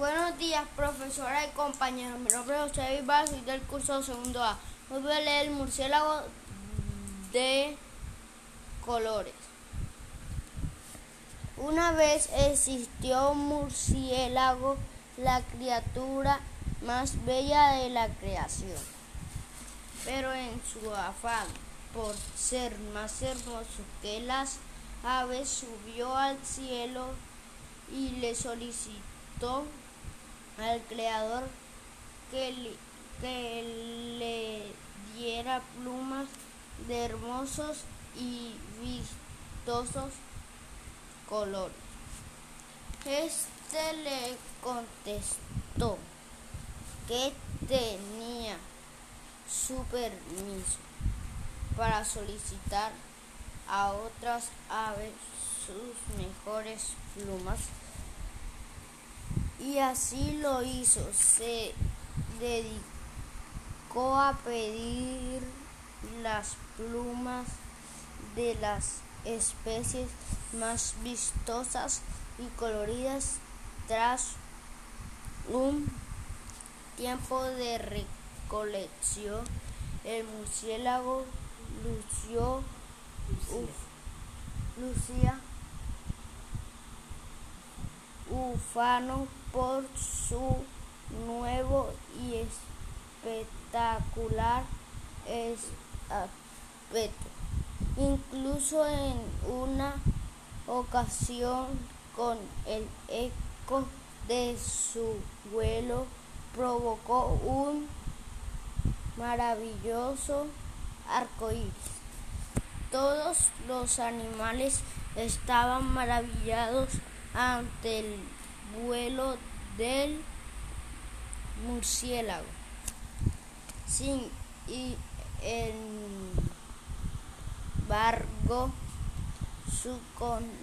Buenos días, profesora y compañeros. Mi nombre es José Vivar, soy del curso segundo A. Hoy voy a leer el murciélago de colores. Una vez existió un murciélago, la criatura más bella de la creación. Pero en su afán por ser más hermoso que las aves, subió al cielo y le solicitó al creador que le, diera plumas de hermosos y vistosos colores. Este le contestó que tenía su permiso para solicitar a otras aves sus mejores plumas y así lo hizo. Se dedicó a pedir las plumas de las especies más vistosas y coloridas tras un tiempo de recolección. El murciélago lució, lucía ufano por su nuevo y espectacular aspecto. Incluso en una ocasión con el eco de su vuelo provocó un maravilloso arcoíris. Todos los animales estaban maravillados ante el vuelo del murciélago. Sin y embargo, su continua,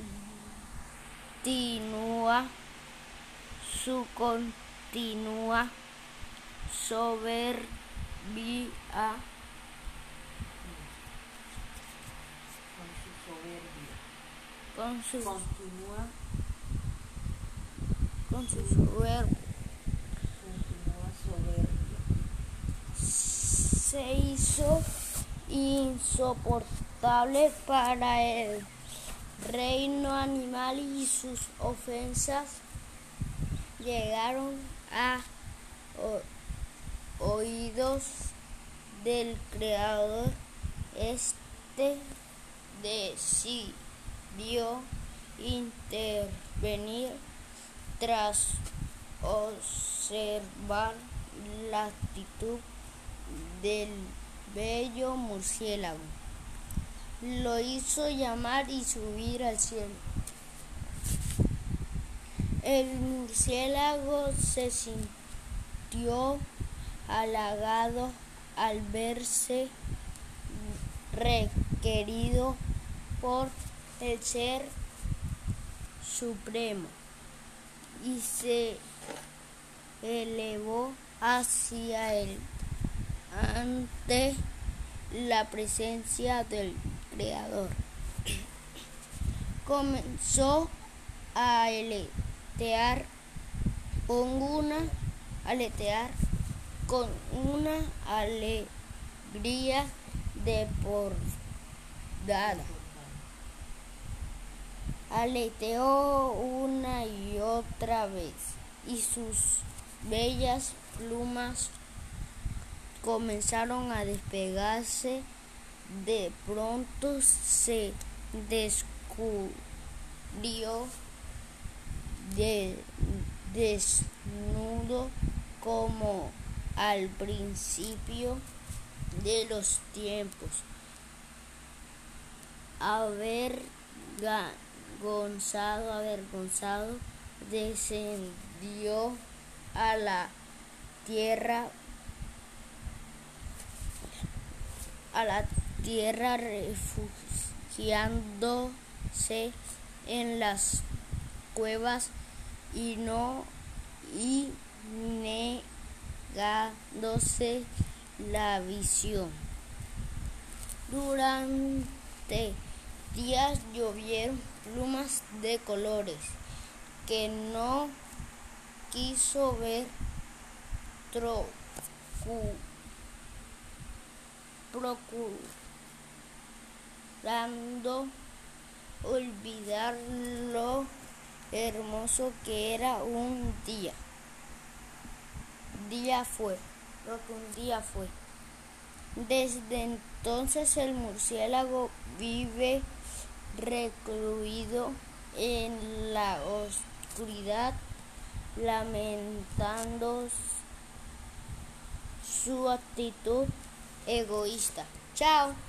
su continua soberbia con su Continúa, con su soberbia continúa soberbia. se hizo insoportable para el reino animal y sus ofensas llegaron a oídos del creador. Este decidió intervenir tras observar la actitud del bello murciélago. Lo hizo llamar y subir al cielo. El murciélago se sintió halagado al verse requerido por el ser supremo y se elevó hacia él ante la presencia del creador. Comenzó a aletear con una aletear con una alegría desbordada. Aleteó una y otra vez y sus bellas plumas comenzaron a despegarse. De pronto se descubrió de- desnudo como al principio de los tiempos. Avergonzado, avergonzado, descendió a la tierra a la tierra refugiándose en las cuevas y no y negándose la visión. Durante días llovieron plumas de colores que no quiso ver procurando olvidar lo hermoso que era un día. Día fue, lo que un día fue. Desde entonces el murciélago vive recluido en la oscuridad, lamentando su actitud egoísta. Chao.